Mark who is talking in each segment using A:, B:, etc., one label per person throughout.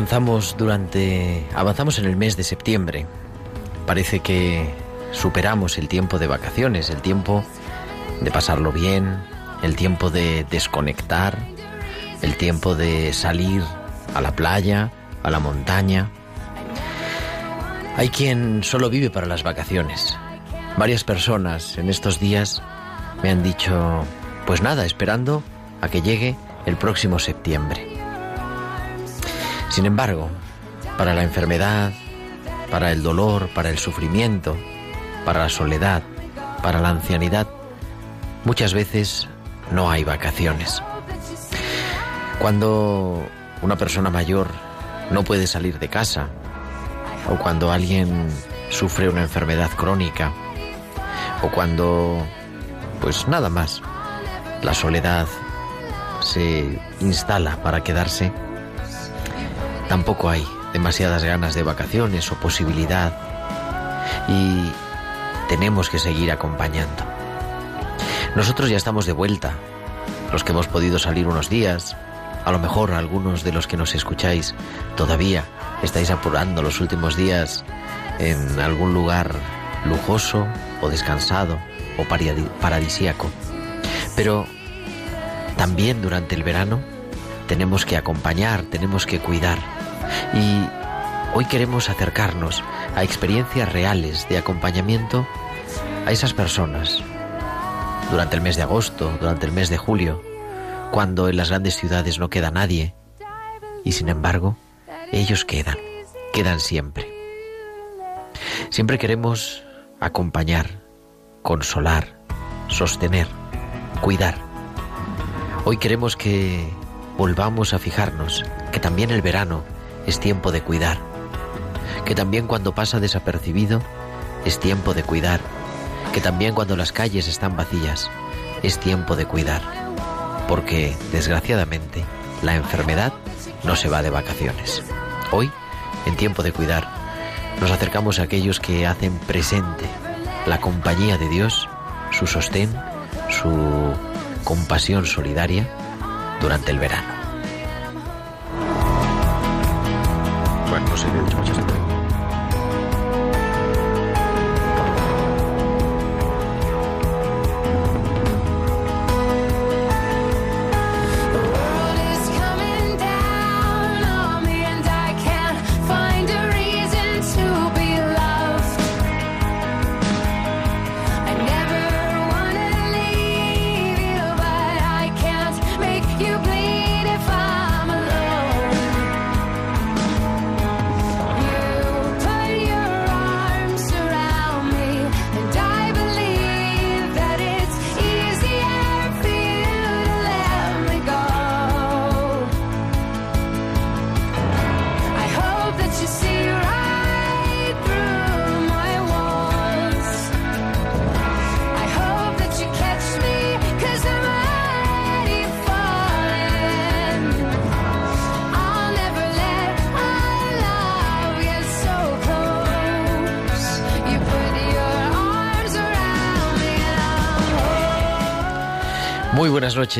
A: Avanzamos durante. avanzamos en el mes de septiembre. Parece que superamos el tiempo de vacaciones, el tiempo de pasarlo bien, el tiempo de desconectar, el tiempo de salir a la playa, a la montaña. Hay quien solo vive para las vacaciones. Varias personas en estos días me han dicho, pues nada, esperando a que llegue el próximo septiembre. Sin embargo, para la enfermedad, para el dolor, para el sufrimiento, para la soledad, para la ancianidad, muchas veces no hay vacaciones. Cuando una persona mayor no puede salir de casa, o cuando alguien sufre una enfermedad crónica, o cuando, pues nada más, la soledad se instala para quedarse, tampoco hay demasiadas ganas de vacaciones o posibilidad y tenemos que seguir acompañando. Nosotros ya estamos de vuelta, los que hemos podido salir unos días, a lo mejor algunos de los que nos escucháis todavía estáis apurando los últimos días en algún lugar lujoso o descansado o paradi- paradisíaco. Pero también durante el verano tenemos que acompañar, tenemos que cuidar. Y hoy queremos acercarnos a experiencias reales de acompañamiento a esas personas durante el mes de agosto, durante el mes de julio, cuando en las grandes ciudades no queda nadie y sin embargo ellos quedan, quedan siempre. Siempre queremos acompañar, consolar, sostener, cuidar. Hoy queremos que volvamos a fijarnos que también el verano es tiempo de cuidar, que también cuando pasa desapercibido es tiempo de cuidar, que también cuando las calles están vacías es tiempo de cuidar, porque desgraciadamente la enfermedad no se va de vacaciones. Hoy, en tiempo de cuidar, nos acercamos a aquellos que hacen presente la compañía de Dios, su sostén, su compasión solidaria durante el verano. Bueno, no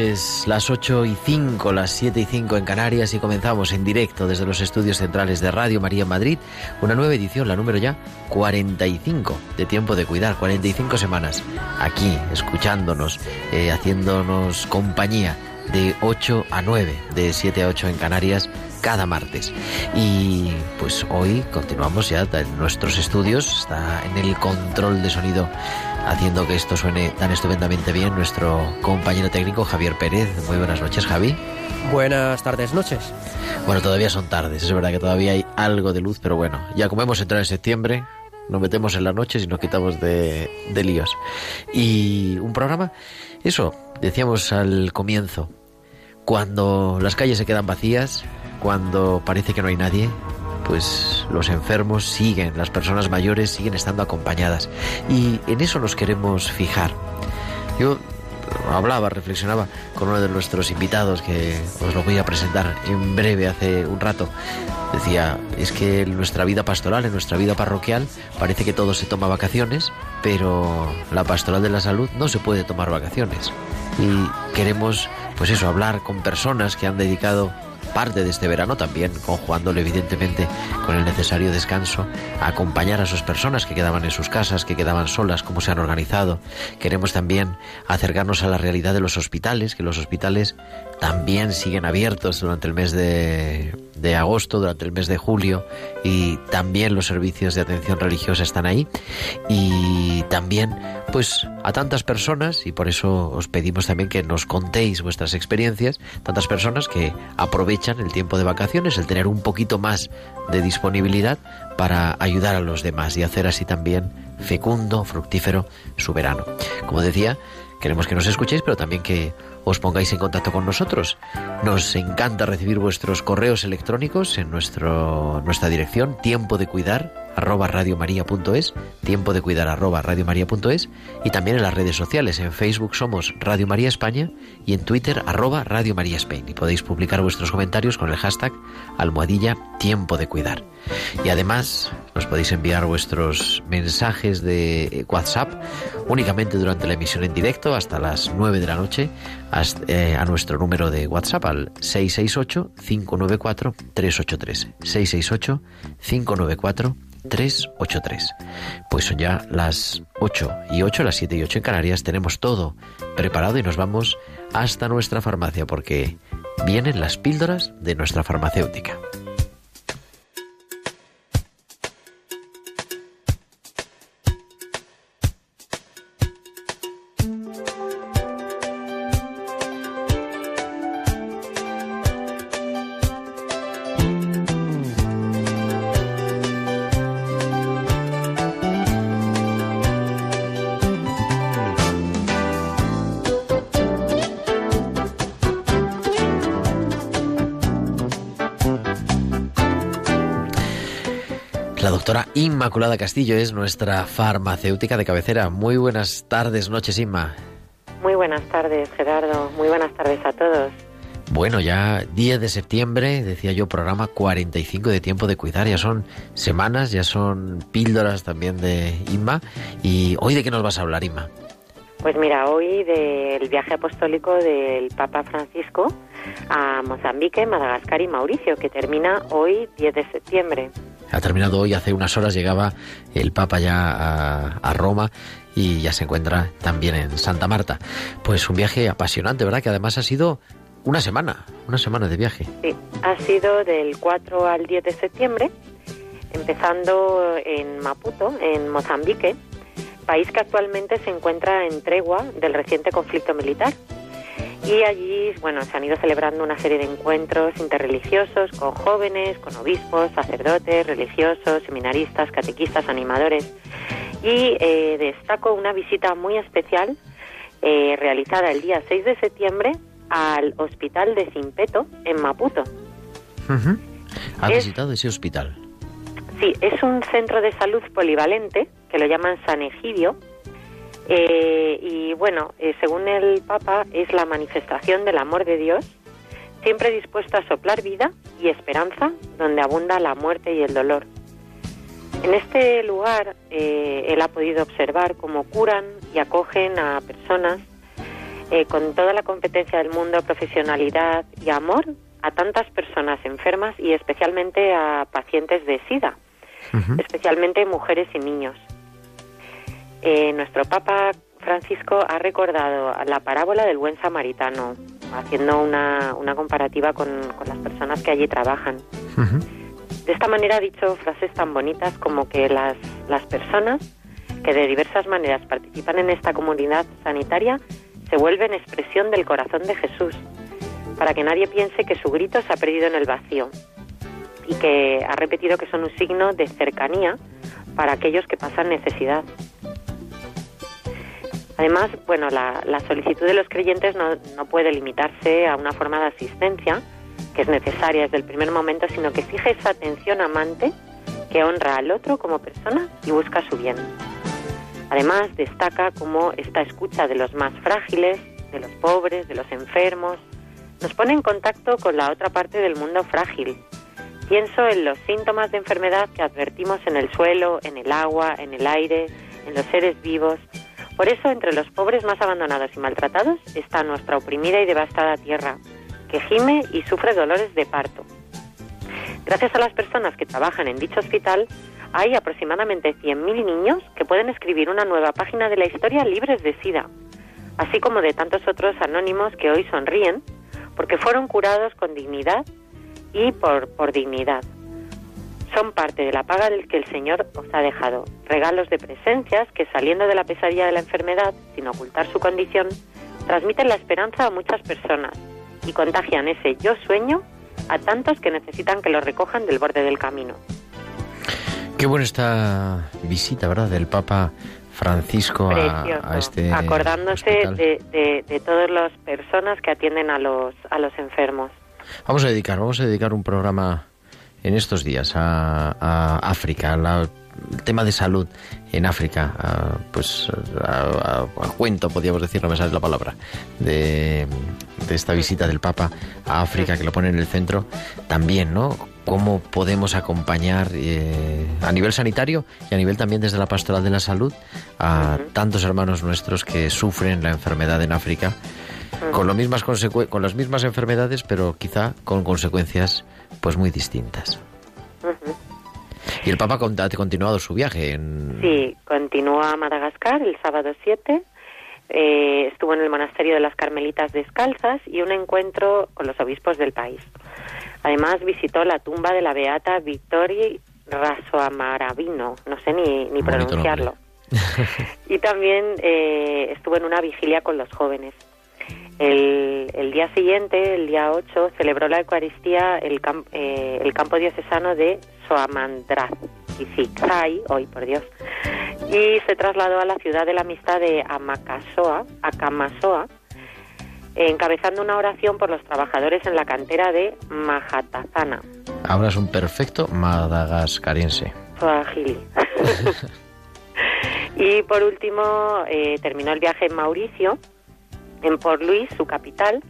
A: noches, las 8 y 5, las 7 y 5 en Canarias y comenzamos en directo desde los estudios centrales de Radio María Madrid, una nueva edición, la número ya 45 de Tiempo de Cuidar, 45 semanas aquí, escuchándonos, eh, haciéndonos compañía de 8 a 9, de 7 a 8 en Canarias cada martes. Y pues hoy continuamos ya en nuestros estudios, está en el control de sonido haciendo que esto suene tan estupendamente bien nuestro compañero técnico Javier Pérez. Muy buenas noches, Javi.
B: Buenas tardes, noches.
A: Bueno, todavía son tardes, es verdad que todavía hay algo de luz, pero bueno, ya como hemos entrado en septiembre, nos metemos en las noches y nos quitamos de, de líos. Y un programa, eso, decíamos al comienzo, cuando las calles se quedan vacías, cuando parece que no hay nadie, pues los enfermos siguen, las personas mayores siguen estando acompañadas. Y en eso nos queremos fijar. Yo hablaba, reflexionaba con uno de nuestros invitados que os lo voy a presentar en breve hace un rato. Decía, es que en nuestra vida pastoral, en nuestra vida parroquial, parece que todo se toma vacaciones, pero la pastoral de la salud no se puede tomar vacaciones. Y queremos, pues eso, hablar con personas que han dedicado parte de este verano también, conjugándolo evidentemente con el necesario descanso, a acompañar a sus personas que quedaban en sus casas, que quedaban solas, cómo se han organizado. Queremos también acercarnos a la realidad de los hospitales, que los hospitales también siguen abiertos durante el mes de, de agosto, durante el mes de julio, y también los servicios de atención religiosa están ahí. Y también, pues, a tantas personas, y por eso os pedimos también que nos contéis vuestras experiencias, tantas personas que aprovechan el tiempo de vacaciones, el tener un poquito más de disponibilidad para ayudar a los demás y hacer así también fecundo, fructífero su verano. Como decía, queremos que nos escuchéis, pero también que os pongáis en contacto con nosotros. Nos encanta recibir vuestros correos electrónicos en nuestro, nuestra dirección tiempo de cuidar arroba radiomaria.es, tiempo de cuidar arroba radiomaria.es y también en las redes sociales. En Facebook somos Radio María España y en Twitter arroba Radio María Spain. Y podéis publicar vuestros comentarios con el hashtag almohadilla tiempo de cuidar. Y además nos podéis enviar vuestros mensajes de WhatsApp únicamente durante la emisión en directo hasta las 9 de la noche eh, a nuestro número de WhatsApp al 668-594-383. 668-594-383. 383. Pues son ya las 8 y 8, las 7 y 8 en Canarias. Tenemos todo preparado y nos vamos hasta nuestra farmacia porque vienen las píldoras de nuestra farmacéutica. Doctora Inmaculada Castillo es nuestra farmacéutica de cabecera. Muy buenas tardes, noches, Inma.
C: Muy buenas tardes, Gerardo. Muy buenas tardes a todos.
A: Bueno, ya 10 de septiembre, decía yo, programa 45 de tiempo de cuidar. Ya son semanas, ya son píldoras también de Inma. ¿Y hoy de qué nos vas a hablar, Inma?
C: Pues mira, hoy del viaje apostólico del Papa Francisco a Mozambique, Madagascar y Mauricio, que termina hoy 10 de septiembre.
A: Ha terminado hoy, hace unas horas llegaba el Papa ya a, Roma y ya se encuentra también en Santa Marta. Pues un viaje apasionante, ¿verdad? Que además ha sido una semana, una semana de viaje.
C: Sí, ha sido del 4 al 10 de septiembre, empezando en Maputo, en Mozambique, país que actualmente se encuentra en tregua del reciente conflicto militar. Y allí, bueno, se han ido celebrando una serie de encuentros interreligiosos con jóvenes, con obispos, sacerdotes, religiosos, seminaristas, catequistas, animadores. Y eh, destaco una visita muy especial eh, realizada el día 6 de septiembre al hospital de Simpeto, en Maputo.
A: Uh -huh. ¿Ha es, visitado ese hospital?
C: Sí, es un centro de salud polivalente, que lo llaman San Egidio, eh, y bueno, eh, según el Papa, es la manifestación del amor de Dios, siempre dispuesto a soplar vida y esperanza donde abunda la muerte y el dolor. En este lugar, eh, él ha podido observar cómo curan y acogen a personas eh, con toda la competencia del mundo, profesionalidad y amor a tantas personas enfermas y especialmente a pacientes de SIDA, especialmente mujeres y niños. Eh, nuestro Papa Francisco ha recordado la parábola del buen samaritano, haciendo una, una comparativa con, las personas que allí trabajan. De esta manera ha dicho frases tan bonitas como que las, las personas que de diversas maneras participan en esta comunidad sanitaria se vuelven expresión del corazón de Jesús, para que nadie piense que su grito se ha perdido en el vacío y que ha repetido que son un signo de cercanía para aquellos que pasan necesidad. Además, bueno, la, solicitud de los creyentes no, no, puede limitarse a una forma de asistencia, que es necesaria desde el primer momento, sino que exige esa atención amante que honra al otro como persona y busca su bien. Además, destaca cómo esta escucha de los más frágiles, de los pobres, de los enfermos, nos pone en contacto con la otra parte del mundo frágil. Pienso en los síntomas de enfermedad que advertimos en el suelo, en el agua, en el aire, en los seres vivos, por eso, entre los pobres más abandonados y maltratados está nuestra oprimida y devastada tierra, que gime y sufre dolores de parto. Gracias a las personas que trabajan en dicho hospital, hay aproximadamente 100.000 niños que pueden escribir una nueva página de la historia libres de SIDA, así como de tantos otros anónimos que hoy sonríen porque fueron curados con dignidad y por, por dignidad son parte de la paga del que el Señor os ha dejado, regalos de presencias que saliendo de la pesadilla de la enfermedad, sin ocultar su condición, transmiten la esperanza a muchas personas y contagian ese yo sueño a tantos que necesitan que lo recojan del borde del camino.
A: Qué buena esta visita, ¿verdad?, del Papa Francisco a, este
C: acordándose de, de, todas las personas que atienden a los a los enfermos.
A: Vamos a dedicar, vamos a dedicar un programa en estos días a, África, el tema de salud en África, pues a, cuento, podríamos decir, no me sale la palabra, de, esta visita del Papa a África que lo pone en el centro, también, ¿no? Cómo podemos acompañar eh, a nivel sanitario y a nivel también desde la pastoral de la salud a tantos hermanos nuestros que sufren la enfermedad en África con, lo mismas con las mismas enfermedades, pero quizá con consecuencias pues muy distintas. Y el Papa ha continuado su viaje. En...
C: Sí, continúa a Madagascar el sábado 7. Eh, estuvo en el monasterio de las Carmelitas Descalzas y un encuentro con los obispos del país. Además visitó la tumba de la beata Victoria Rasoamaravino, no sé ni, ni pronunciarlo. y también eh, estuvo en una vigilia con los jóvenes. El, día siguiente, el día 8, celebró la Eucaristía el, eh, el campo diocesano de Soamandraz, y hoy por Dios, y se trasladó a la ciudad de la amistad de Amacasoa, Acamasoa, encabezando una oración por los trabajadores en la cantera de Mahatatana.
A: Hablas un perfecto madagascarense.
C: y por último, eh, terminó el viaje en Mauricio, en Port Louis, su capital,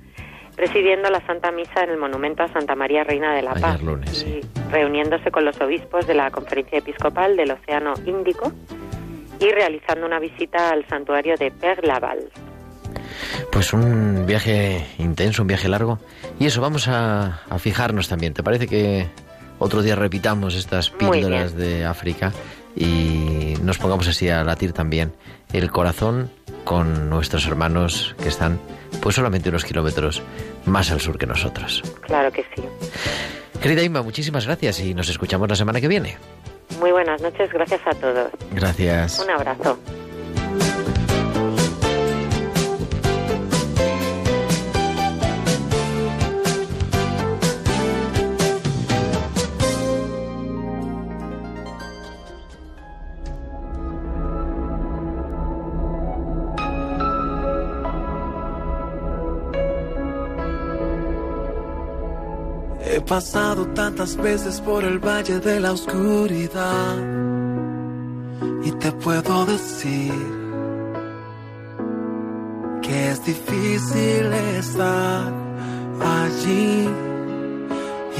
C: presidiendo la Santa Misa en el monumento a Santa María Reina de la Paz y reuniéndose con los obispos de la Conferencia Episcopal del Océano Índico y realizando una visita al santuario de Père Laval.
A: Pues un viaje intenso, un viaje largo. Y eso, vamos a, a fijarnos también. ¿Te parece que otro día repitamos estas píldoras de África y nos pongamos así a latir también el corazón con nuestros hermanos que están pues solamente unos kilómetros más al sur que nosotros.
C: Claro que sí.
A: Querida Inma, muchísimas gracias y nos escuchamos la semana que viene.
C: Muy buenas noches, gracias a todos.
A: Gracias.
C: Un abrazo.
D: Pasado tantas veces por el valle de la oscuridad. Y te puedo decir que es difícil estar allí.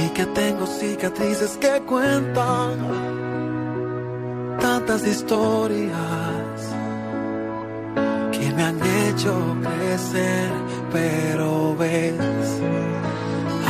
D: Y que tengo cicatrices que cuentan tantas historias que me han hecho
E: crecer, pero ves,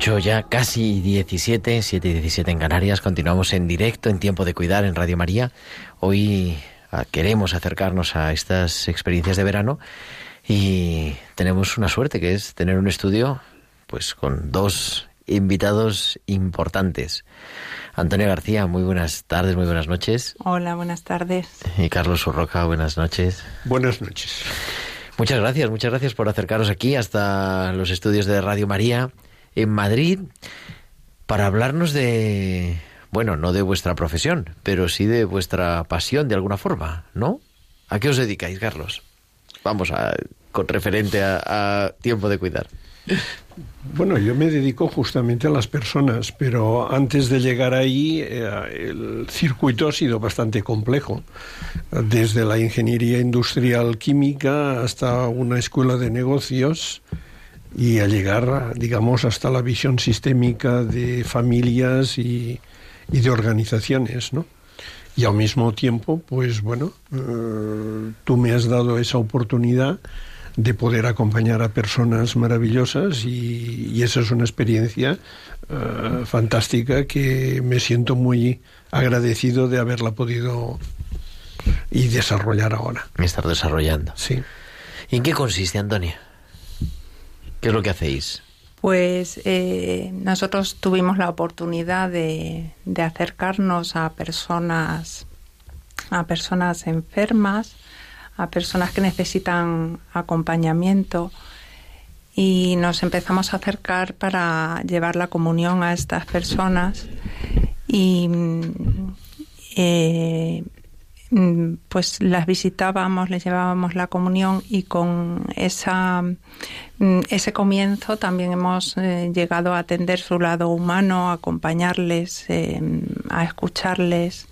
A: ya, casi 17, 7 y 17 en Canarias. Continuamos en directo en Tiempo de Cuidar en Radio María. Hoy ah, queremos acercarnos a estas experiencias de verano y tenemos una suerte que es tener un estudio pues con dos invitados importantes. Antonio García, muy buenas tardes, muy buenas noches.
F: Hola, buenas tardes.
A: Y Carlos Urroca, buenas noches.
G: Buenas noches.
A: Muchas gracias, muchas gracias por acercaros aquí hasta los estudios de Radio María en Madrid para hablarnos de, bueno, no de vuestra profesión, pero sí de vuestra pasión de alguna forma, ¿no? ¿A qué os dedicáis, Carlos? Vamos a con referente a, tiempo de cuidar.
G: Bueno, yo me dedico justamente a las personas, pero antes de llegar ahí eh, el circuito ha sido bastante complejo, desde la ingeniería industrial química hasta una escuela de negocios y a llegar, digamos, hasta la visión sistémica de familias y, y de organizaciones, ¿no? Y al mismo tiempo, pues bueno, eh, tú me has dado esa oportunidad de poder acompañar a personas maravillosas y, y esa es una experiencia eh, fantástica que me siento muy agradecido de haberla podido y desarrollar ahora.
A: Estar desarrollando.
G: Sí.
A: ¿Y en qué consiste, Antonia? ¿Qué es lo que hacéis?
F: Pues eh, nosotros tuvimos la oportunidad de, acercarnos a personas, a personas enfermas, a personas que necesitan acompañamiento y nos empezamos a acercar para llevar la comunión a estas personas y mm, eh, pues las visitábamos, les llevábamos la comunión y con esa mm, ese comienzo también hemos eh, llegado a atender su lado humano, a acompañarles, eh, a escucharles,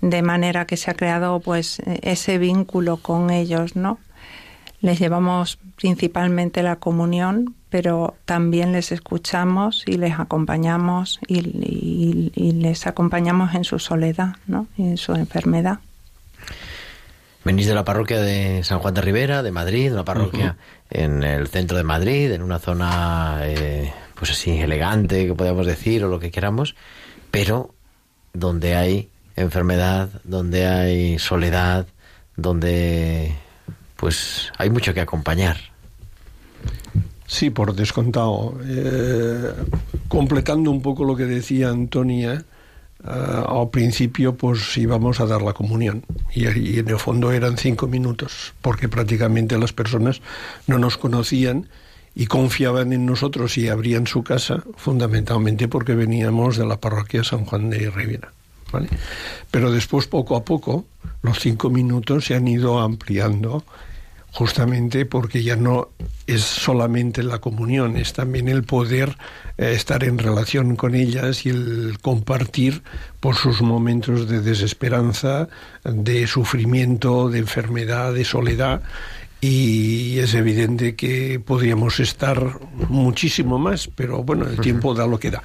F: de manera que se ha creado pues ese vínculo con ellos, ¿no? Les llevamos principalmente la comunión, pero también les escuchamos y les acompañamos y les acompañamos en su soledad, ¿no? Y en su enfermedad.
A: Venís de la parroquia de San Juan de Rivera, de Madrid, una parroquia en el centro de Madrid, en una zona, eh, pues así, elegante, que podríamos decir, o lo que queramos, pero donde hay enfermedad, donde hay soledad, donde pues hay mucho que acompañar.
G: Sí, por descontado. Eh, completando un poco lo que decía Antonia, eh, al principio pues íbamos a dar la comunión y, en el fondo eran cinco minutos, porque prácticamente las personas no nos conocían y confiaban en nosotros y abrían su casa, fundamentalmente porque veníamos de la parroquia San Juan de Rivera. ¿vale? Pero después, poco a poco, los cinco minutos se han ido ampliando justamente porque ya no es solamente la comunión, es también el poder eh, estar en relación con ellas y el compartir por sus momentos de desesperanza, de sufrimiento, de enfermedad, de soledad y es evidente que podríamos estar muchísimo más, pero bueno, el tiempo da lo que da.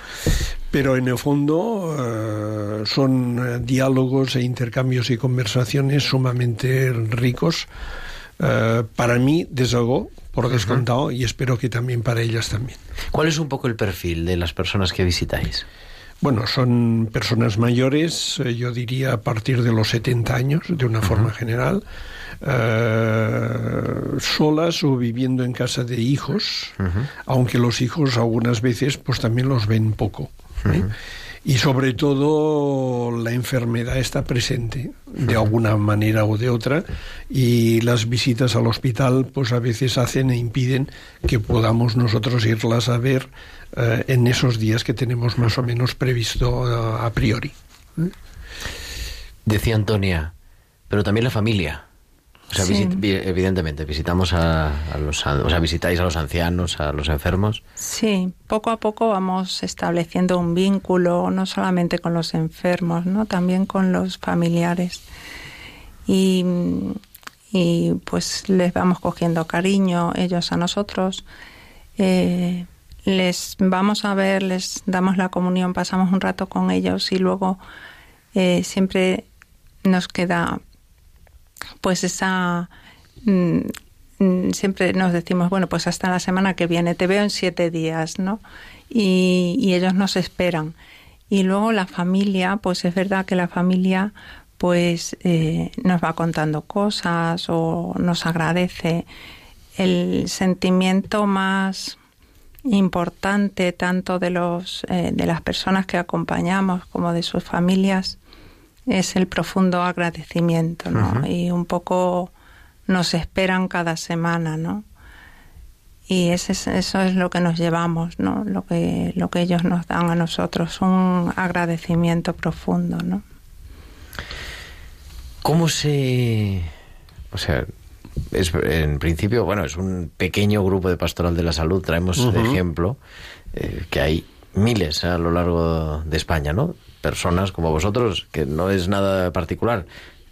G: Pero en el fondo eh, son eh, diálogos e intercambios y conversaciones sumamente ricos eh, para mí, desde luego, por descontado, y espero que también para ellas también.
A: ¿Cuál es un poco el perfil de las personas que visitáis?
G: Bueno, son personas mayores, eh, yo diría a partir de los 70 años, de una forma general, eh, solas o viviendo en casa de hijos, aunque los hijos algunas veces pues también los ven poco. ¿eh? Y sobre todo la enfermedad está presente de alguna manera o de otra y las visitas al hospital pues a veces hacen e impiden que podamos nosotros irlas a ver eh, en esos días que tenemos más o menos previsto eh, a priori. ¿eh?
A: Decía Antonia, pero también la familia. O sea,
F: Sí.
A: visit- evidentemente, visitamos a, a los, o sea, visitáis a los ancianos, a los enfermos.
F: Sí, poco a poco vamos estableciendo un vínculo, no solamente con los enfermos, ¿no? también con los familiares. Y, y, pues les vamos cogiendo cariño ellos a nosotros. Eh, les vamos a ver, les damos la comunión, pasamos un rato con ellos y luego eh, siempre nos queda pues esa mm, mm, siempre nos decimos bueno pues hasta la semana que viene te veo en siete días no y, ellos nos esperan. Y luego la familia pues es verdad que la familia pues eh, nos va contando cosas o nos agradece. El sentimiento más importante tanto de los eh, de las personas que acompañamos como de sus familias es el profundo agradecimiento, ¿no? Y un poco nos esperan cada semana, ¿no? Y ese es- eso es lo que nos llevamos, ¿no? Lo que, lo que ellos nos dan a nosotros, un agradecimiento profundo, ¿no?
A: ¿Cómo se...? O sea, es, en principio, bueno, es un pequeño grupo de Pastoral de la Salud. Traemos de ejemplo eh, que hay miles a lo largo de España, ¿no? Personas como vosotros, que no es nada particular.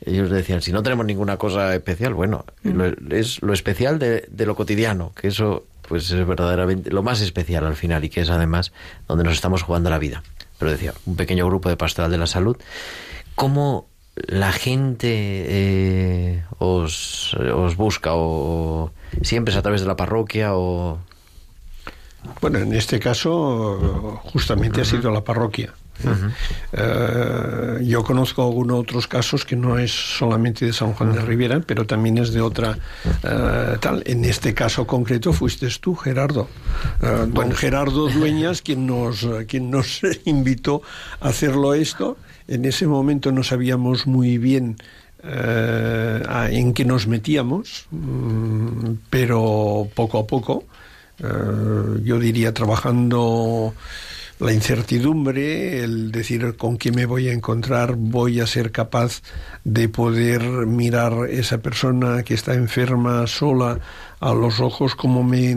A: Ellos decían, si no tenemos ninguna cosa especial, bueno, lo- es lo especial de, de lo cotidiano, que eso pues es verdaderamente lo más especial al final y que es además donde nos estamos jugando la vida. Pero decía, un pequeño grupo de Pastoral de la Salud. ¿Cómo la gente eh, os, os busca o siempre es a través de la parroquia o
G: Bueno, en este caso justamente ha sido la parroquia. Eh, yo conozco algunos otros casos que no es solamente de San Juan de Rivera, pero también es de otra eh, tal. En este caso concreto fuiste tú, Gerardo. Eh, don Gerardo Dueñas, quien nos, quien nos invitó a hacerlo esto. En ese momento no sabíamos muy bien eh, en qué nos metíamos, mm, pero poco a poco, eh, yo diría trabajando la incertidumbre, el decir con qué me voy a encontrar, voy a ser capaz de poder mirar esa persona que está enferma sola a los ojos, cómo me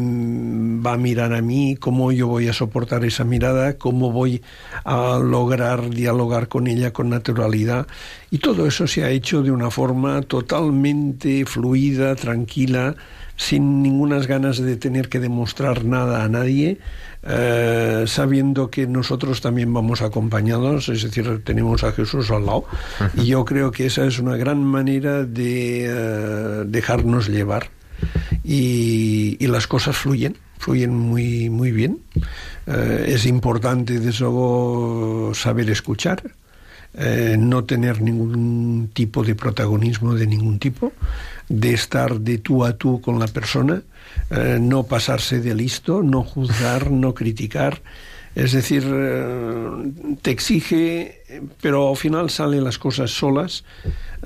G: va a mirar a mí, cómo yo voy a soportar esa mirada, cómo voy a lograr dialogar con ella con naturalidad. Y todo eso se ha hecho de una forma totalmente fluida, tranquila, sin ningunas ganas de tener que demostrar nada a nadie, eh, sabiendo que nosotros también vamos acompañados, es decir, tenemos a Jesús al lado. Y yo creo que esa es una gran manera de eh, dejarnos llevar. Y, las cosas fluyen, fluyen muy, muy bien. Eh, es importante, desde luego, saber escuchar. No tener ningún tipo de protagonismo de ningún tipo, de estar de tú a tú con la persona, eh, no pasarse de listo, no juzgar, no criticar. Es decir, eh, te exige, pero al final salen las cosas solas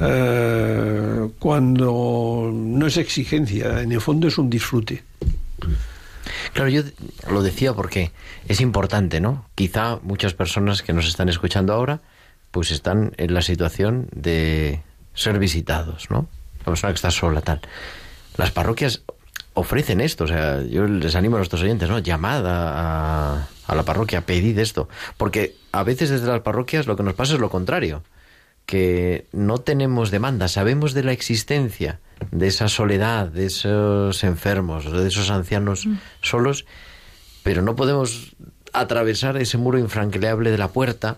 G: eh, cuando no es exigencia, en el fondo es un disfrute.
A: Claro, yo lo decía porque es importante, ¿no? Quizá muchas personas que nos están escuchando ahora, pues están en la situación de ser visitados, ¿no? La persona que está sola, tal. Las parroquias ofrecen esto, o sea, yo les animo a nuestros oyentes, ¿no? Llamada a, a la parroquia, pedid esto. Porque a veces desde las parroquias lo que nos pasa es lo contrario, que no tenemos demanda, sabemos de la existencia de esa soledad, de esos enfermos, de esos ancianos solos, pero no podemos atravesar ese muro infranqueable de la puerta,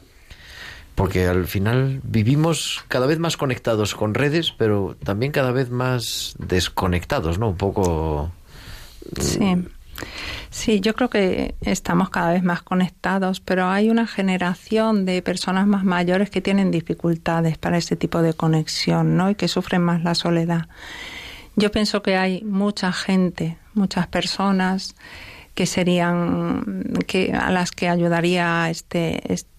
A: porque al final vivimos cada vez más conectados con redes, pero también cada vez más desconectados, ¿no? Un poco...
F: Sí. Sí, yo creo que estamos cada vez más conectados, pero hay una generación de personas más mayores que tienen dificultades para ese tipo de conexión, ¿no? Y que sufren más la soledad. Yo pienso que hay mucha gente, muchas personas que serían que a las que ayudaría este este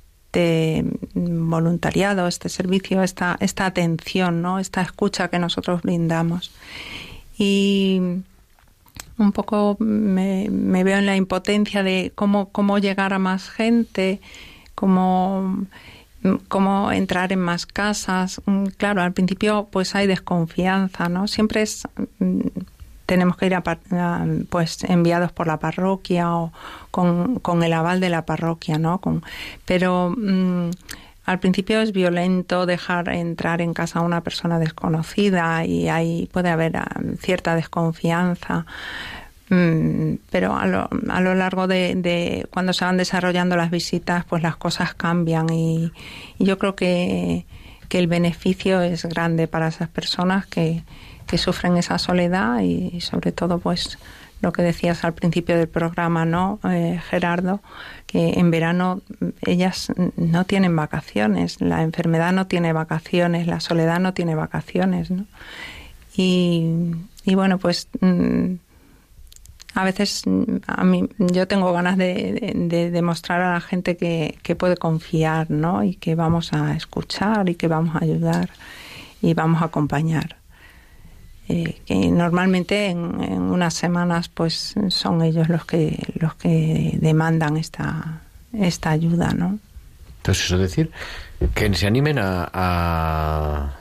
F: voluntariado, este servicio, esta esta atención, ¿no? Esta escucha que nosotros brindamos. Y un poco me, veo en la impotencia de cómo, cómo llegar a más gente, cómo, cómo entrar en más casas. Mm, claro, al principio pues hay desconfianza, ¿no? Siempre es mm, tenemos que ir a, pues enviados por la parroquia o con, con, el aval de la parroquia, ¿no? Con, pero mm, al principio es violento dejar entrar en casa a una persona desconocida y ahí puede haber ah, cierta desconfianza. Mm, pero a lo, a lo largo de, cuando se van desarrollando las visitas, pues las cosas cambian y, yo creo que, que, el beneficio es grande para esas personas que, que sufren esa soledad y sobre todo pues lo que decías al principio del programa, ¿no, eh, Gerardo? Que en verano ellas no tienen vacaciones, la enfermedad no tiene vacaciones, la soledad no tiene vacaciones, ¿no? Y, y bueno, pues mm, a veces a mí yo tengo ganas de, demostrar a la gente que, puede confiar, ¿no? Y que vamos a escuchar y que vamos a ayudar y vamos a acompañar. Eh, que normalmente en, unas semanas pues son ellos los que los que demandan esta esta ayuda no
A: entonces eso es decir que se animen a,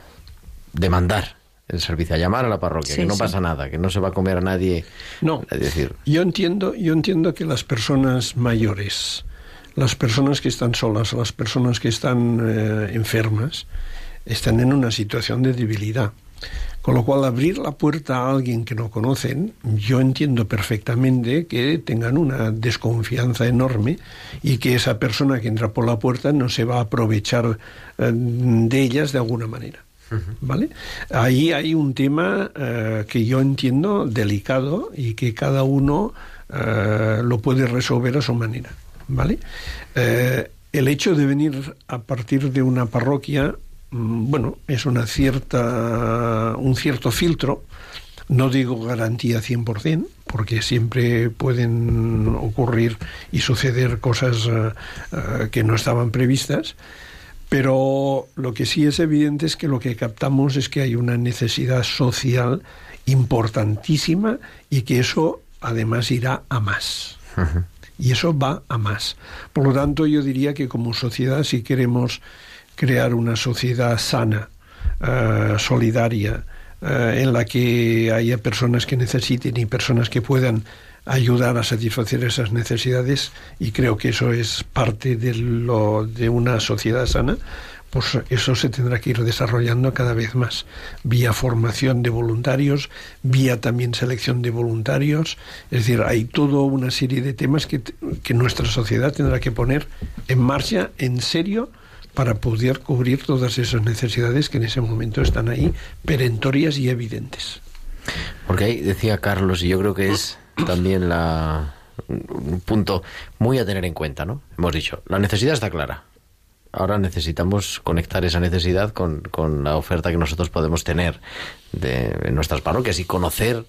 A: demandar el servicio, a llamar a la parroquia, que no pasa nada, que no se va a comer a nadie.
G: No, decir. yo entiendo, yo entiendo que las personas mayores, las personas que están solas, las personas que están eh, enfermas, están en una situación de debilidad. Con lo cual, abrir la puerta a alguien que no conocen, yo entiendo perfectamente que tengan una desconfianza enorme y que esa persona que entra por la puerta no se va a aprovechar eh, de ellas de alguna manera. ¿Vale? Ahí hay un tema eh, que yo entiendo delicado y que cada uno eh, lo puede resolver a su manera. ¿Vale? el hecho de venir a partir de una parroquia Mm, bueno, es una cierta, un cierto filtro, no digo garantía 100%, porque siempre pueden ocurrir y suceder cosas eh, eh, que no estaban previstas, pero lo que sí es evidente es que lo que captamos es que hay una necesidad social importantísima y que eso además irá a más. Y eso va a más. Por lo tanto, yo diría que como sociedad, si queremos crear una sociedad sana, eh, solidaria, eh, en la que haya personas que necesiten y personas que puedan ayudar a satisfacer esas necesidades y creo que eso es parte de, lo, de una sociedad sana, pues eso se tendrá que ir desarrollando cada vez más, vía formación de voluntarios, vía también selección de voluntarios, es decir, hay toda una serie de temas que, que nuestra sociedad tendrá que poner en marcha en serio para poder cubrir todas esas necesidades que en ese momento están ahí, perentorias y evidentes.
A: Porque ahí decía Carlos, y yo creo que es también la, un punto muy a tener en cuenta, ¿no? Hemos dicho, la necesidad está clara. Ahora necesitamos conectar esa necesidad con, con la oferta que nosotros podemos tener de, nuestras parroquias y conocer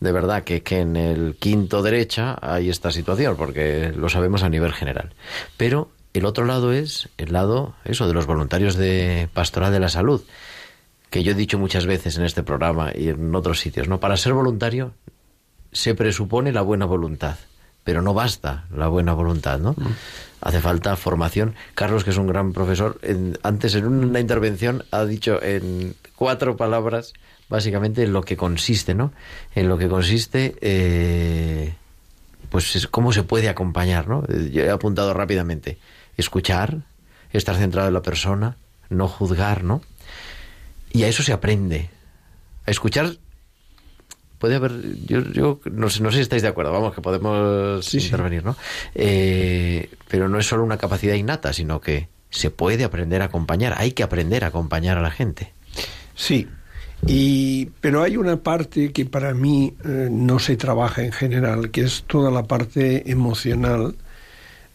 A: de verdad que, que en el quinto derecha hay esta situación, porque lo sabemos a nivel general. Pero el otro lado es el lado, eso, de los voluntarios de Pastoral de la Salud, que yo he dicho muchas veces en este programa y en otros sitios, ¿no? Para ser voluntario se presupone la buena voluntad, pero no basta la buena voluntad, ¿no? Mm. Hace falta formación. Carlos, que es un gran profesor, antes en una intervención ha dicho en cuatro palabras básicamente en lo que consiste, ¿no? En lo que consiste eh, pues cómo se puede acompañar, ¿no? Yo he apuntado rápidamente escuchar, estar centrado en la persona, no juzgar, ¿no? Y a eso se aprende. A escuchar puede haber, yo, yo no, sé, no sé si estáis de acuerdo, vamos, que podemos
G: Sí, sí.
A: intervenir, ¿no? Eh, pero no es solo una capacidad innata, sino que se puede aprender a acompañar, hay que aprender a acompañar a la gente.
G: Sí, y, pero hay una parte que para mí eh, no se trabaja en general, que es toda la parte emocional.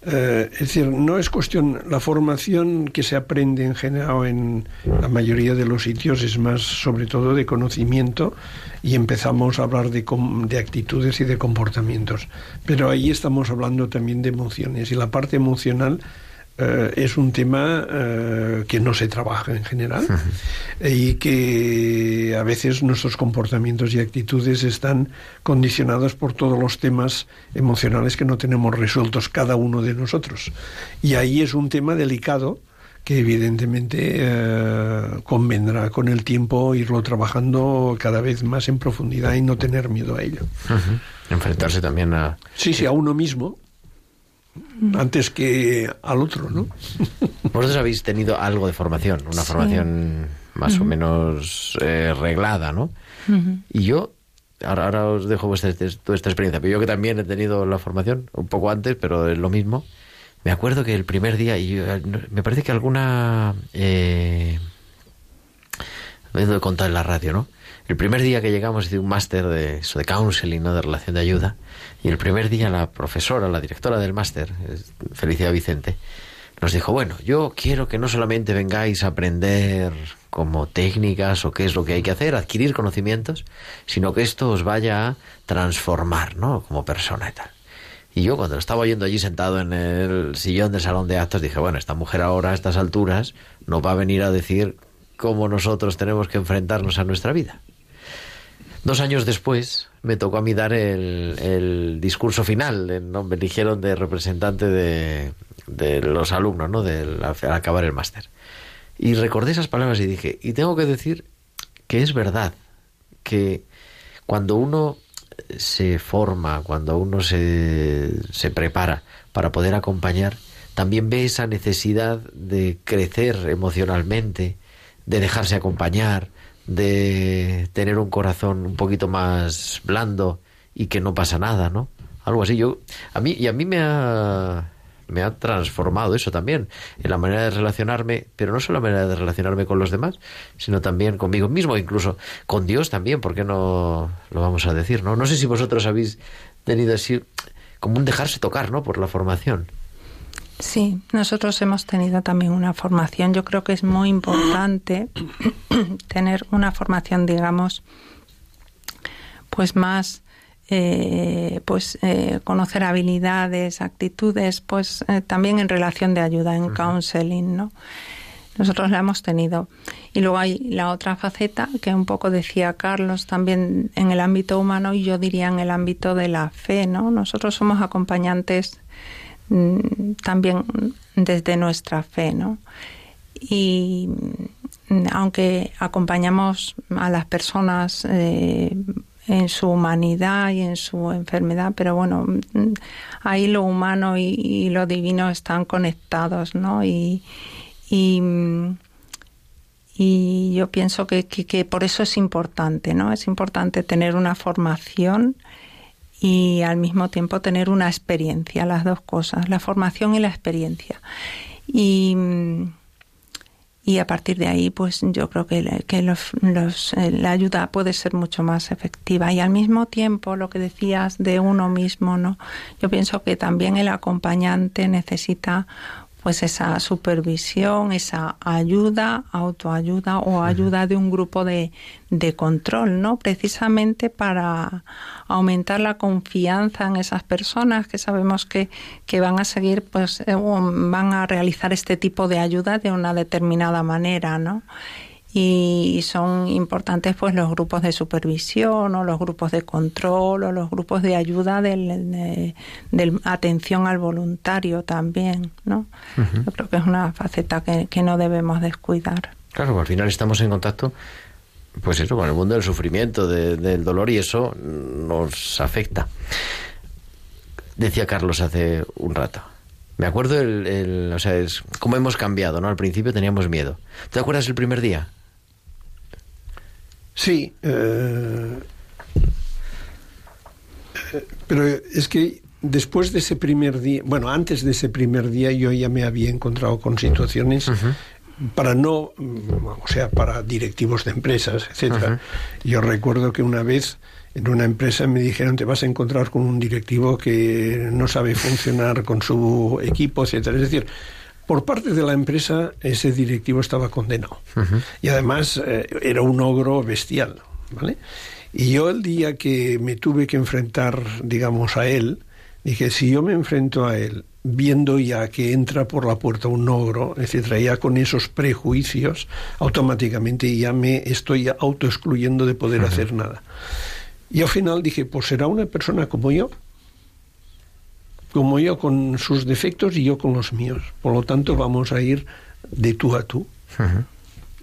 G: Eh, es decir, no es cuestión, la formación que se aprende en general en la mayoría de los sitios es más sobre todo de conocimiento y empezamos a hablar de, de actitudes y de comportamientos. Pero ahí estamos hablando también de emociones y la parte emocional eh, es un tema eh, que no se trabaja en general y que a veces nuestros comportamientos y actitudes están condicionados por todos los temas emocionales que no tenemos resueltos cada uno de nosotros. Y ahí es un tema delicado que evidentemente eh, convendrá con el tiempo irlo trabajando cada vez más en profundidad y no tener miedo a ello.
A: Enfrentarse también a...
G: Sí, sí, a uno mismo antes que al otro, ¿no?
A: Vosotros habéis tenido algo de formación, una
F: Sí.
A: formación más o menos eh, reglada, ¿no? Y yo, ahora, ahora os dejo vuestra, toda esta experiencia, pero yo que también he tenido la formación, un poco antes, pero es lo mismo, me acuerdo que el primer día, y yo, eh, me parece que alguna... Eh, me he de contar en la radio, ¿no? El primer día que llegamos hice un máster de, eso, de counseling, ¿no? De relación de ayuda. Y el primer día la profesora, la directora del máster, Felicidad Vicente, nos dijo, bueno, yo quiero que no solamente vengáis a aprender como técnicas o qué es lo que hay que hacer, adquirir conocimientos, sino que esto os vaya a transformar, ¿no? Como persona y tal. Y yo cuando estaba oyendo allí sentado en el sillón del salón de actos dije, bueno, esta mujer ahora a estas alturas nos va a venir a decir cómo nosotros tenemos que enfrentarnos a nuestra vida. Dos años después me tocó a mí dar el, el discurso final, ¿no? me eligieron de representante de, de los alumnos, ¿no? Del- al acabar el máster. Y recordé esas palabras y dije, y tengo que decir que es verdad, que cuando uno se forma, cuando uno se, se prepara para poder acompañar, también ve esa necesidad de crecer emocionalmente, de dejarse acompañar, de tener un corazón un poquito más blando y que no pasa nada, ¿no? Algo así. Yo, a mí, y a mí me ha, me ha transformado eso también, en la manera de relacionarme, pero no solo la manera de relacionarme con los demás, sino también conmigo mismo, incluso con Dios también, ¿por qué no lo vamos a decir, no? No sé si vosotros habéis tenido así como un dejarse tocar, ¿no? Por la formación.
F: Sí, nosotros hemos tenido también una formación. Yo creo que es muy importante tener una formación, digamos, pues más, eh, pues eh, conocer habilidades, actitudes, pues eh, también en relación de ayuda, en counseling, ¿no? Nosotros la hemos tenido. Y luego hay la otra faceta que un poco decía Carlos también en el ámbito humano y yo diría en el ámbito de la fe, ¿no? Nosotros somos acompañantes también desde nuestra fe, ¿no? Y mm, aunque acompañamos a las personas eh, en su humanidad y en su enfermedad, pero bueno, mm, ahí lo humano y, lo divino están conectados, ¿no? Y, y, mm, y yo pienso que, que, que por eso es importante, ¿no? Es importante tener una formación y al mismo tiempo tener una experiencia, las dos cosas, la formación y la experiencia. Y, y a partir de ahí, pues yo creo que, que los, los, eh, la ayuda puede ser mucho más efectiva. Y al mismo tiempo, lo que decías de uno mismo, ¿no? Yo pienso que también el acompañante necesita pues esa supervisión, esa ayuda, autoayuda o ayuda de un grupo de, de control, ¿no? Precisamente para aumentar la confianza en esas personas que sabemos que, que van a seguir, pues eh, van a realizar este tipo de ayuda de una determinada manera, ¿no? Y son importantes pues los grupos de supervisión o los grupos de control o los grupos de ayuda del, de, atención al voluntario también no uh -huh. yo creo que es una faceta que, que, no debemos descuidar.
A: Claro al final estamos en contacto pues eso con el mundo del sufrimiento de, del dolor y eso nos afecta. Decía Carlos hace un rato. Me acuerdo el, el o sea es cómo hemos cambiado no al principio teníamos miedo. Te acuerdas el primer día
G: Sí. Eh, Pero es que después de ese primer día, bueno, antes de ese primer día yo ya me había encontrado con situaciones para no, o sea, para directivos de empresas, etcétera. Yo recuerdo que una vez en una empresa me dijeron te vas a encontrar con un directivo que no sabe funcionar con su equipo, etcétera. Es decir, por parte de la empresa ese directivo estaba condenado y además eh, era un ogro bestial, ¿vale? Y yo el día que me tuve que enfrentar, digamos, a él, dije, si yo me enfrento a él viendo ya que entra por la puerta un ogro, etcétera, ya con esos prejuicios, automáticamente ya me estoy autoexcluyendo de poder hacer nada. Y al final dije, pues será una persona como yo, como yo con sus defectos y yo con los míos. Por lo tanto, vamos a ir de tú a tú.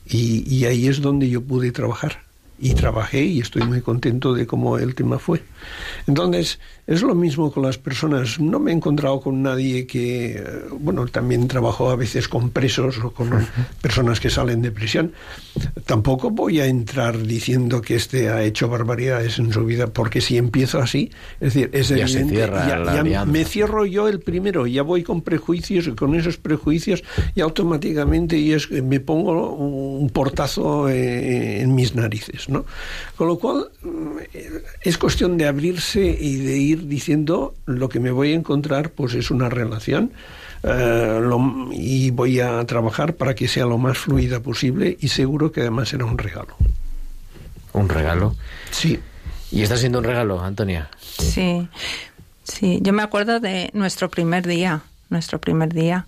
G: y, y ahí es donde yo pude trabajar y trabajé y estoy muy contento de cómo el tema fue. Entonces, es lo mismo con las personas. No me he encontrado con nadie que, bueno, también trabajo a veces con presos o con personas que salen de prisión. Tampoco voy a entrar diciendo que este ha hecho barbaridades en su vida, porque si empiezo así, es decir, es
A: Ya se
G: evidente,
A: cierra
G: ya- ya me cierro yo el primero, ya voy con prejuicios y con esos prejuicios y automáticamente yo es- me pongo un portazo eh, en mis narices, ¿no? Con lo cual mm, es cuestión de abrirse y de ir diciendo lo que me voy a encontrar, pues es una relación eh, lo- y voy a trabajar para que sea lo más fluida posible y seguro que además será un regalo.
A: Un regalo.
G: Sí.
A: Y está siendo un regalo, Antonia.
F: Sí, sí. Yo me acuerdo de nuestro primer día, nuestro primer día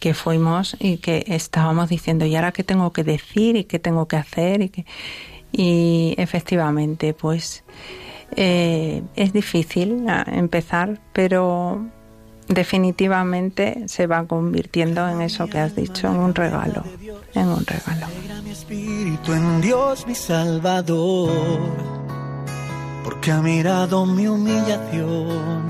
F: que fuimos y que estábamos diciendo, ¿y ahora qué tengo que decir y qué tengo que hacer? Y, que... y efectivamente, pues eh, es difícil ah, empezar, pero definitivamente se va convirtiendo en eso que has dicho, en un regalo, en un regalo.
H: Mi espíritu en Dios mi Salvador, porque ha mirado mi humillación.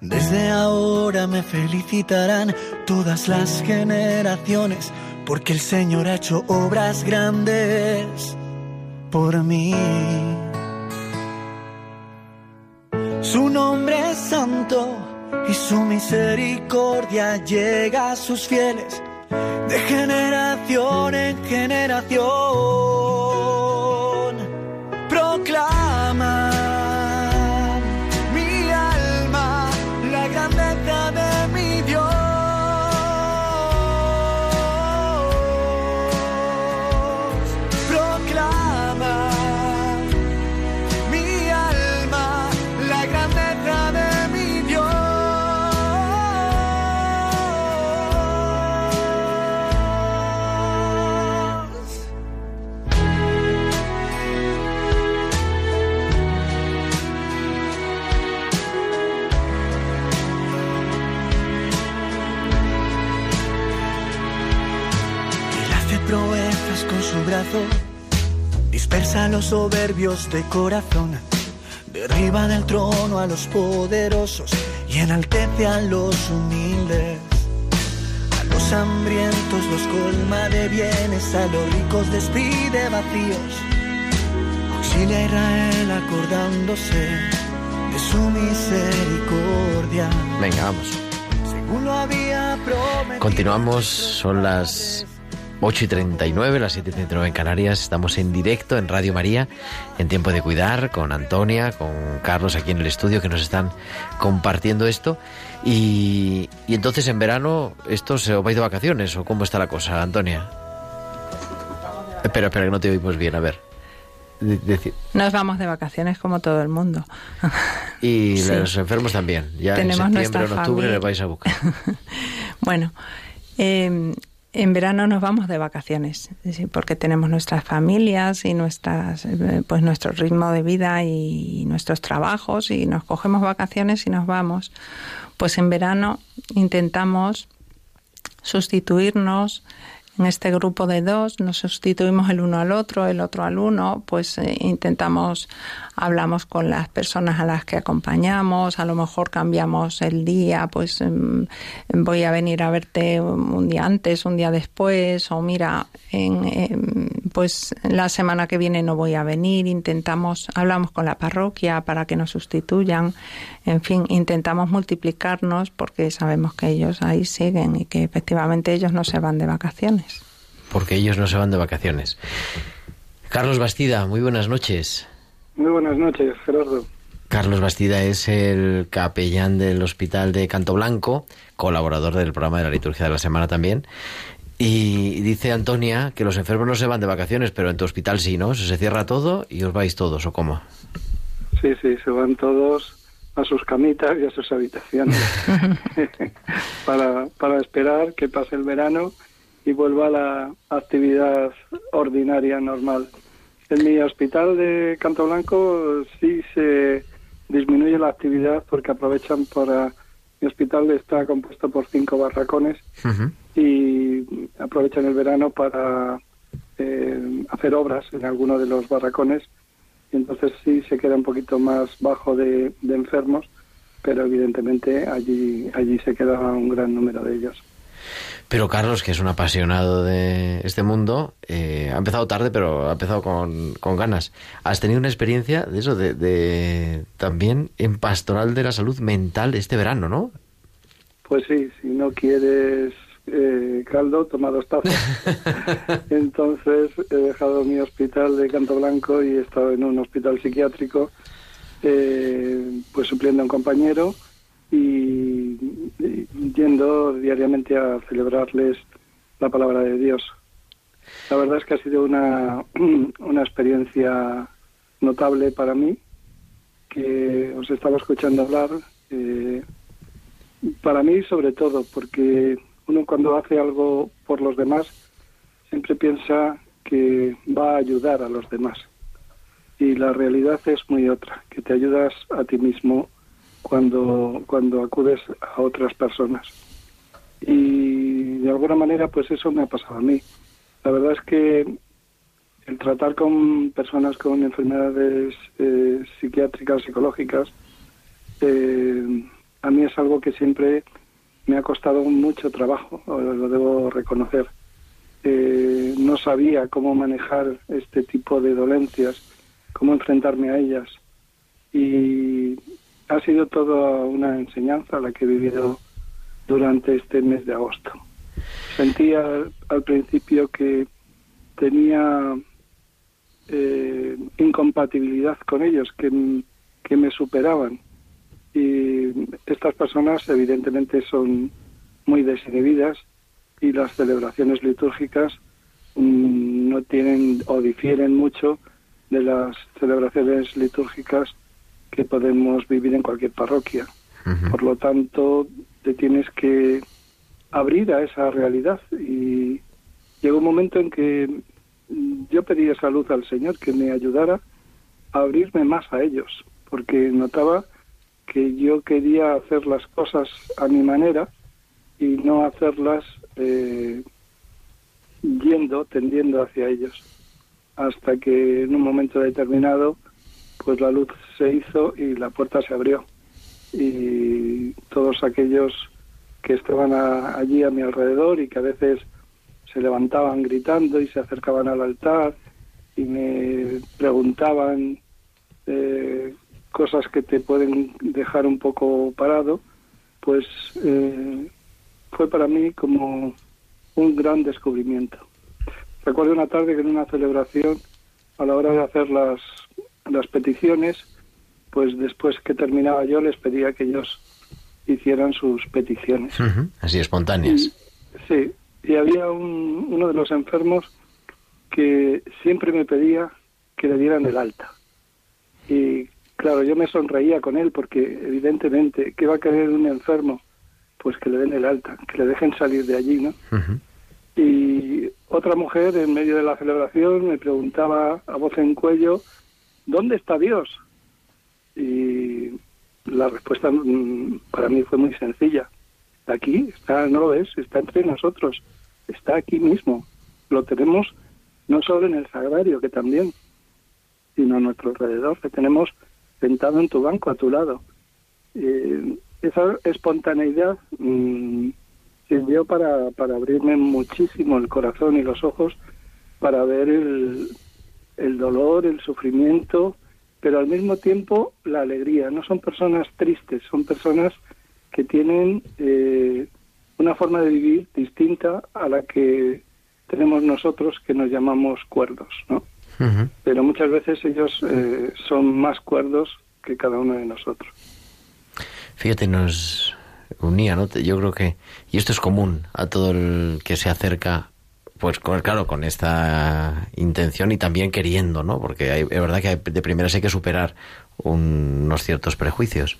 H: Desde ahora me felicitarán todas las generaciones, porque el Señor ha hecho obras grandes por mí. Su nombre es santo y su misericordia llega a sus fieles de generación en generación. Dispersa a los soberbios de corazón, derriba del trono a los poderosos y enaltece a los humildes. A los hambrientos los colma de bienes, a los ricos despide vacíos. Auxilia a Israel acordándose de su misericordia.
A: Venga, vamos. Continuamos, son las 8 y 39, las 7 y 39 en Canarias. Estamos en directo en Radio María, en Tiempo de Cuidar, con Antonia, con Carlos aquí en el estudio, que nos están compartiendo esto. Y, y entonces en verano, ¿esto se os vais de vacaciones o cómo está la cosa, Antonia? Espera, espera, que no te oímos bien, a ver. De-
F: Nos vamos de vacaciones como todo el mundo.
A: y
F: Sí.
A: los enfermos también. Ya
F: Tenemos
A: en septiembre o en octubre
F: familia.
A: les vais a buscar.
F: Bueno, eh, en verano nos vamos de vacaciones, porque tenemos nuestras familias y nuestras, eh, pues nuestro ritmo de vida y nuestros trabajos y nos cogemos vacaciones y nos vamos. Pues en verano intentamos sustituirnos en este grupo de dos, nos sustituimos el uno al otro, el otro al uno, pues eh, intentamos, hablamos con las personas a las que acompañamos, a lo mejor cambiamos el día, pues em, voy a venir a verte un día antes, un día después, o mira, en, em, pues la semana que viene no voy a venir, intentamos, hablamos con la parroquia para que nos sustituyan, en fin, intentamos multiplicarnos porque sabemos que ellos ahí siguen y que efectivamente ellos no se van de vacaciones.
A: Porque ellos no se van de vacaciones. Carlos Bastida, muy buenas noches.
I: Muy buenas noches, Gerardo.
A: Carlos Bastida es el capellán del Hospital de Canto Blanco, colaborador del programa de la Liturgia de la Semana también. Y dice Antonia que los enfermos no se van de vacaciones, pero en tu hospital sí, ¿no? Se cierra todo y os vais todos, ¿o cómo?
I: Sí, sí, se van todos a sus camitas y a sus habitaciones para, para esperar que pase el verano y vuelva a la actividad ordinaria normal. En mi hospital de Canto Blanco sí se disminuye la actividad porque aprovechan para... Mi hospital está compuesto por cinco barracones y aprovechan el verano para eh, hacer obras en alguno de los barracones y entonces sí se queda un poquito más bajo de, de enfermos, pero evidentemente allí, allí se queda un gran número de ellos.
A: Pero Carlos, que es un apasionado de este mundo, eh, ha empezado tarde, pero ha empezado con, con, ganas. ¿Has tenido una experiencia de eso, de, de, también en pastoral de la salud mental este verano, no?
I: Pues sí, si no quieres eh, caldo, toma dos tazas. Entonces he dejado mi hospital de Canto Blanco y he estado en un hospital psiquiátrico, eh, pues supliendo a un compañero y, y, yendo diariamente a celebrarles la palabra de Dios. La verdad es que ha sido una, una experiencia notable para mí, que os estaba escuchando hablar. Eh, para mí sobre todo, porque uno cuando hace algo por los demás siempre piensa que va a ayudar a los demás. Y la realidad es muy otra, que te ayudas a ti mismo cuando, cuando acudes a otras personas. Y de alguna manera, pues eso me ha pasado a mí. La verdad es que el tratar con personas con enfermedades eh, psiquiátricas, psicológicas, eh, a mí es algo que siempre me ha costado mucho trabajo, lo debo reconocer. Eh, no sabía cómo manejar este tipo de dolencias, cómo enfrentarme a ellas. Y ha sido toda una enseñanza la que he vivido durante este mes de agosto. Sentía al principio que tenía eh, incompatibilidad con ellos, que, que me superaban y estas personas evidentemente son muy desinhibidas y las celebraciones litúrgicas mmm, no tienen o difieren mucho de las celebraciones litúrgicas que podemos vivir en cualquier parroquia. Uh -huh. Por lo tanto, te tienes que abrir a esa realidad y llegó un momento en que yo pedí esa luz al Señor que me ayudara a abrirme más a ellos, porque notaba que yo quería hacer las cosas a mi manera y no hacerlas eh, yendo, tendiendo hacia ellos. Hasta que en un momento determinado, pues la luz se hizo y la puerta se abrió. Y todos aquellos que estaban allí a mi alrededor y que a veces se levantaban gritando y se acercaban al altar y me preguntaban eh, cosas que te pueden dejar un poco parado, pues eh, fue para mí como un gran descubrimiento. Recuerdo una tarde que en una celebración, a la hora de hacer las, las peticiones, pues después que terminaba yo les pedía que ellos hicieran sus peticiones.
A: Uh -huh. Así espontáneas.
I: Y, sí, y había un, uno de los enfermos que siempre me pedía que le dieran el alta. Y Claro, yo me sonreía con él porque evidentemente, ¿qué va a querer un enfermo? Pues que le den el alta, que le dejen salir de allí, ¿no? Uh -huh. Y otra mujer en medio de la celebración me preguntaba a voz en cuello, ¿dónde está Dios? Y la respuesta mm, para mí fue muy sencilla. Aquí, está, no lo ves, está entre nosotros, está aquí mismo. Lo tenemos no solo en el sagrario, que también, sino a nuestro alrededor, que tenemos sentado en tu banco a tu lado. Eh, esa espontaneidad mmm, sirvió para, para abrirme muchísimo el corazón y los ojos para ver el, el dolor, el sufrimiento, pero al mismo tiempo la alegría. No son personas tristes, son personas que tienen eh, una forma de vivir distinta a la que tenemos nosotros, que nos llamamos cuerdos, ¿no? Pero muchas veces ellos eh, son más cuerdos que cada uno de nosotros.
A: Fíjate, nos unía, ¿no? Yo creo que, y esto es común a todo el que se acerca pues claro, con esta intención y también queriendo, ¿no? Porque es verdad que de primeras hay que superar unos ciertos prejuicios.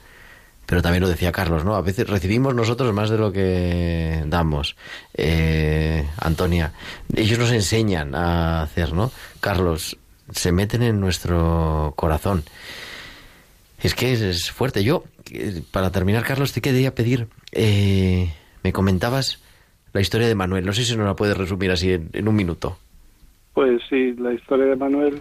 A: Pero también lo decía Carlos, ¿no? A veces recibimos nosotros más de lo que damos. Eh, Antonia, ellos nos enseñan a hacer, ¿no? Carlos, se meten en nuestro corazón. Es que es, fuerte. Yo, eh, para terminar, Carlos, te quería pedir, eh, me comentabas la historia de Manuel. No sé si nos la puedes resumir así en, un minuto.
I: Pues sí, la historia de Manuel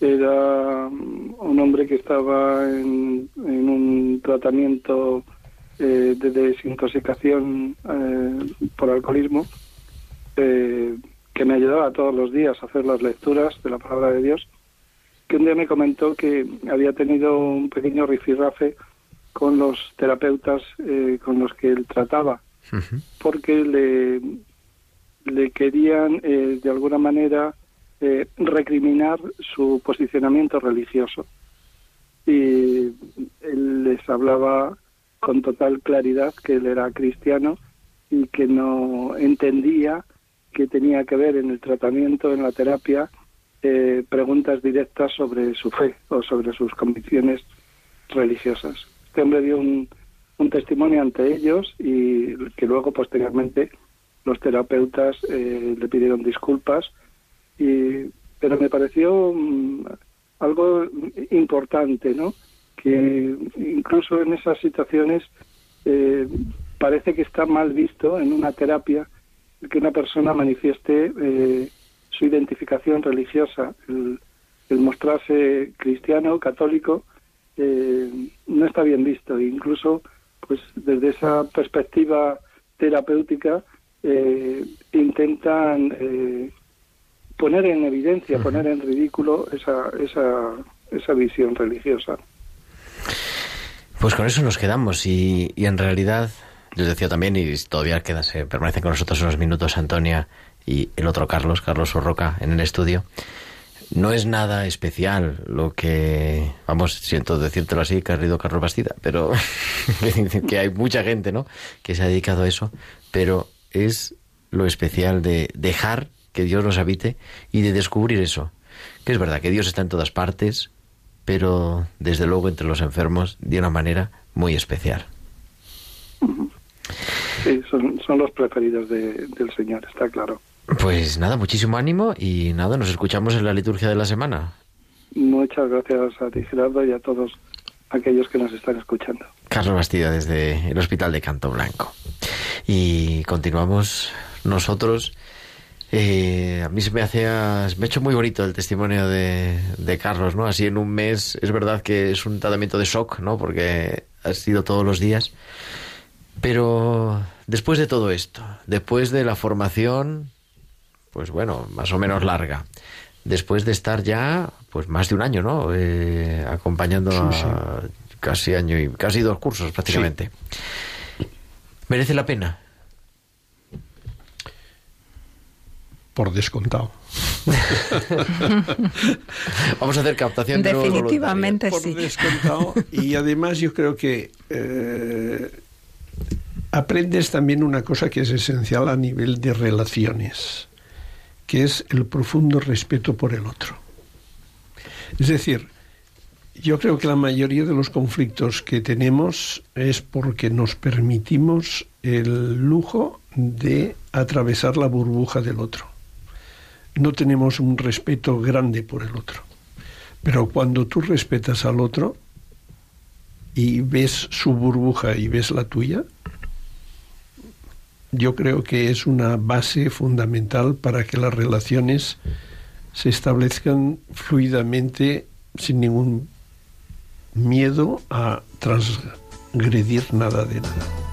I: era un hombre que estaba en, un tratamiento eh, de desintoxicación eh, por alcoholismo eh, que me ayudaba todos los días a hacer las lecturas de la palabra de Dios que un día me comentó que había tenido un pequeño rifirrafe con los terapeutas con los que él trataba porque le, le querían eh, de alguna manera recriminar su posicionamiento religioso. Y él les hablaba con total claridad que él era cristiano y que no entendía que tenía que ver en el tratamiento, en la terapia, eh, preguntas directas sobre su fe o sobre sus convicciones religiosas. Este hombre dio un, un testimonio ante ellos y que luego posteriormente los terapeutas eh, le pidieron disculpas y pero me pareció mm, algo importante no que incluso en esas situaciones eh, parece que está mal visto en una terapia que una persona manifieste eh, su identificación religiosa el, mostrarse cristiano católico no está bien visto. E incluso pues desde esa perspectiva terapéutica eh, intentan eh, poner en evidencia, poner en ridículo esa, esa, esa visión religiosa.
A: Pues con eso nos quedamos y, y en realidad, les decía también, y todavía queda, se permanece con nosotros unos minutos Antonia y el otro Carlos, Carlos Urroca, en el estudio. No es nada especial lo que, vamos, siento decírtelo así, querido Carlos Bastida, pero que hay mucha gente, ¿no? Que se ha dedicado a eso, pero es lo especial de dejar que Dios nos habite y de descubrir eso. Que es verdad que Dios está en todas partes, pero desde luego entre los enfermos de una manera muy especial.
I: Sí, son, son los preferidos del Señor, está claro.
A: Pues nada, muchísimo ánimo y nada, nos escuchamos en la liturgia de la semana.
I: Muchas gracias a ti, Gerardo, y a todos aquellos que nos están escuchando.
A: Carlos Bastida desde el Hospital de Canto Blanco. Y continuamos nosotros. Eh, a mí se me hacía, me ha hecho muy bonito el testimonio de, de, Carlos, ¿no? Así en un mes, es verdad que es un tratamiento de shock, ¿no? Porque ha sido todos los días. Pero después de todo esto, después de la formación, pues bueno, más o menos larga. Después de estar ya, pues más de un año, ¿no? Eh, acompañando a casi año y casi dos cursos prácticamente. ¿Merece la pena?
G: Por descontado.
A: Vamos a hacer captación
F: de Definitivamente
G: sí. Por descontado. Y además yo creo que eh, aprendes también una cosa que es esencial a nivel de relaciones que es el profundo respeto por el otro. Es decir, yo creo que la mayoría de los conflictos que tenemos es porque nos permitimos el lujo de atravesar la burbuja del otro. No tenemos un respeto grande por el otro. Pero cuando tú respetas al otro y ves su burbuja y ves la tuya, yo creo que es una base fundamental para que las relaciones se establezcan fluidamente sin ningún miedo a transgredir nada de nada.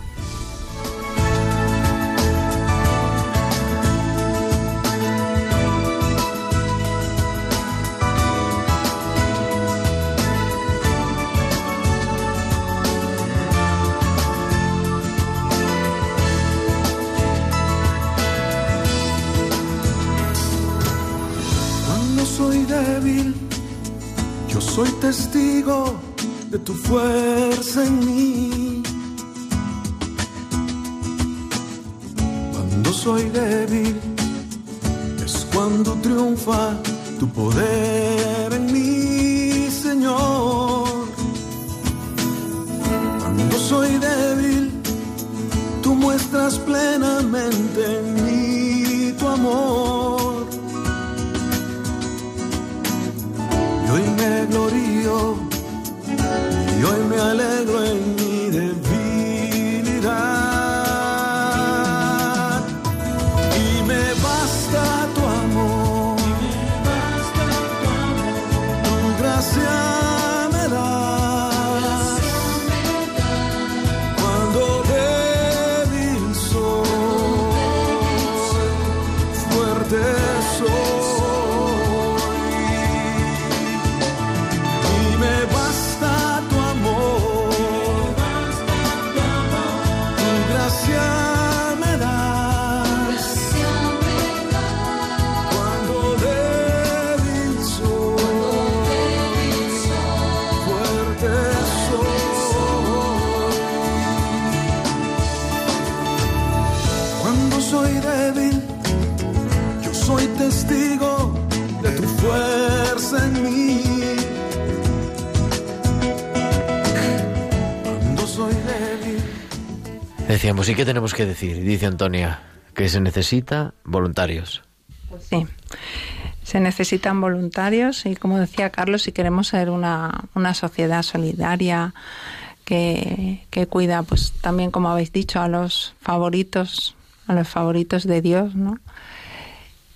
D: Soy testigo de tu fuerza en mí. Cuando soy débil es cuando triunfa tu poder en mí, Señor. Cuando soy débil, tú muestras plenamente en mí tu amor. Glorío y hoy me alegro en ¿y
A: qué tenemos que decir? Dice Antonia, que se necesita voluntarios.
F: Sí. Se necesitan voluntarios y, como decía Carlos, si queremos ser una, una sociedad solidaria que, que cuida, pues también, como habéis dicho, a los favoritos, a los favoritos de Dios, ¿no?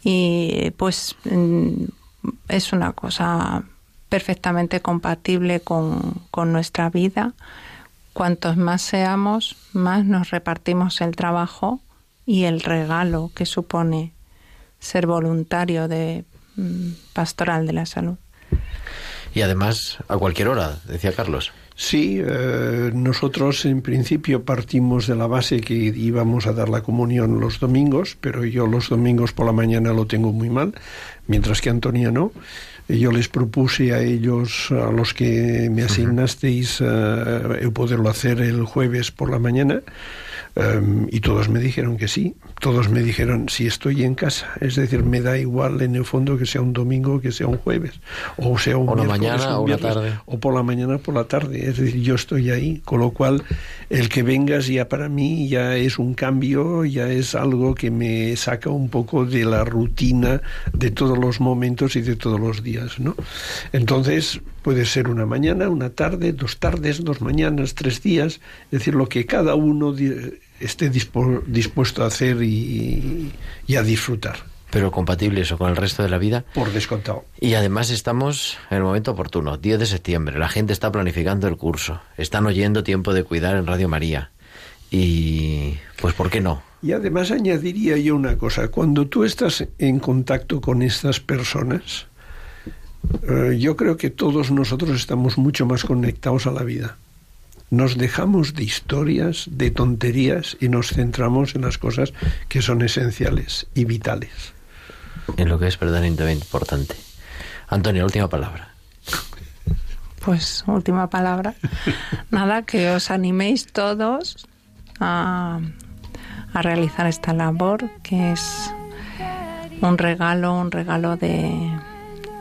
F: Y pues mm, es una cosa perfectamente compatible con, con nuestra vida. Cuantos más seamos, más nos repartimos el trabajo y el regalo que supone ser voluntario de mm, pastoral de la salud.
A: Y además, a cualquier hora, decía Carlos.
G: Sí, eh, nosotros en principio partimos de la base que íbamos a dar la comunión los domingos, pero yo los domingos por la mañana lo tengo muy mal, mientras que Antonia no. Yo les propuse a ellos, a los que me asignasteis, eh, poderlo hacer el jueves por la mañana. Um, y todos me dijeron que sí, todos me dijeron si estoy en casa, es decir, me da igual en el fondo que sea un domingo, que sea un jueves, o sea un
A: O
G: miércoles,
A: mañana
G: un
A: o una
G: viernes,
A: tarde.
G: o por la mañana por la tarde, es decir, yo estoy ahí, con lo cual el que vengas ya para mí ya es un cambio, ya es algo que me saca un poco de la rutina de todos los momentos y de todos los días, ¿no? Entonces puede ser una mañana, una tarde, dos tardes, dos mañanas, tres días, es decir, lo que cada uno esté dispuesto a hacer y, y a disfrutar,
A: Pero compatible eso con el resto de la vida.
G: por descontado.
A: Y además estamos en el momento oportuno, 10 de septiembre. La gente está planificando el curso. Están oyendo Tiempo de Cuidar en Radio María. Y pues, ¿por qué no?
G: Y además añadiría yo una cosa, cuando tú estás en contacto con estas personas, eh, yo creo que todos nosotros estamos mucho más conectados a la vida. Nos dejamos de historias, de tonterías y nos centramos en las cosas que son esenciales y vitales.
A: En lo que es verdaderamente importante. Antonio, última palabra.
F: Pues última palabra. Nada, que os animéis todos a, a realizar esta labor, que es un regalo, un regalo de,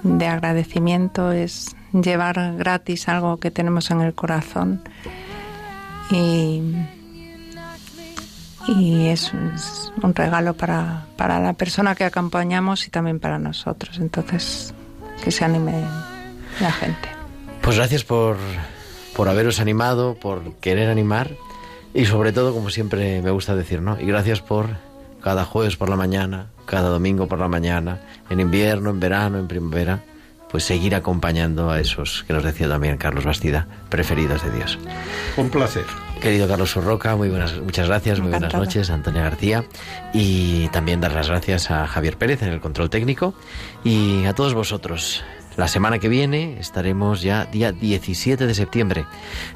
F: de agradecimiento, es llevar gratis algo que tenemos en el corazón y, y es, un regalo para, para la persona que acompañamos y también para nosotros. Entonces, que se anime la gente.
A: Pues gracias por, por haberos animado, por querer animar y sobre todo, como siempre me gusta decir, ¿no? Y gracias por cada jueves por la mañana, cada domingo por la mañana, en invierno, en verano, en primavera, pues seguir acompañando a esos que nos decía también Carlos Bastida, preferidos de Dios.
G: Un placer.
A: Querido Carlos Urroca, muy buenas, muchas gracias, muy buenas noches, Antonia García, y también dar las gracias a Javier Pérez en el control técnico y a todos vosotros. La semana que viene estaremos ya día 17 de septiembre.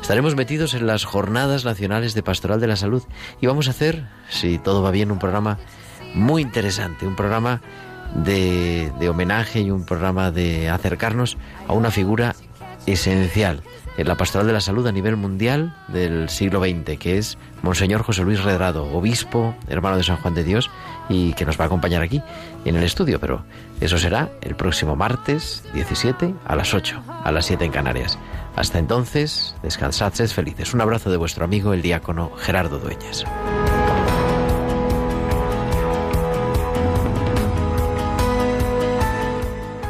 A: Estaremos metidos en las jornadas nacionales de Pastoral de la Salud y vamos a hacer, si todo va bien, un programa muy interesante, un programa de, homenaje y un programa de acercarnos a una figura esencial en la pastoral de la salud a nivel mundial del siglo XX, que es Monseñor José Luis Redrado, obispo, hermano de San Juan de Dios, y que nos va a acompañar aquí en el estudio, pero eso será el próximo martes 17 a las 8, a las 7 en Canarias. Hasta entonces, descansad, sed felices. Un abrazo de vuestro amigo el diácono Gerardo Dueñas.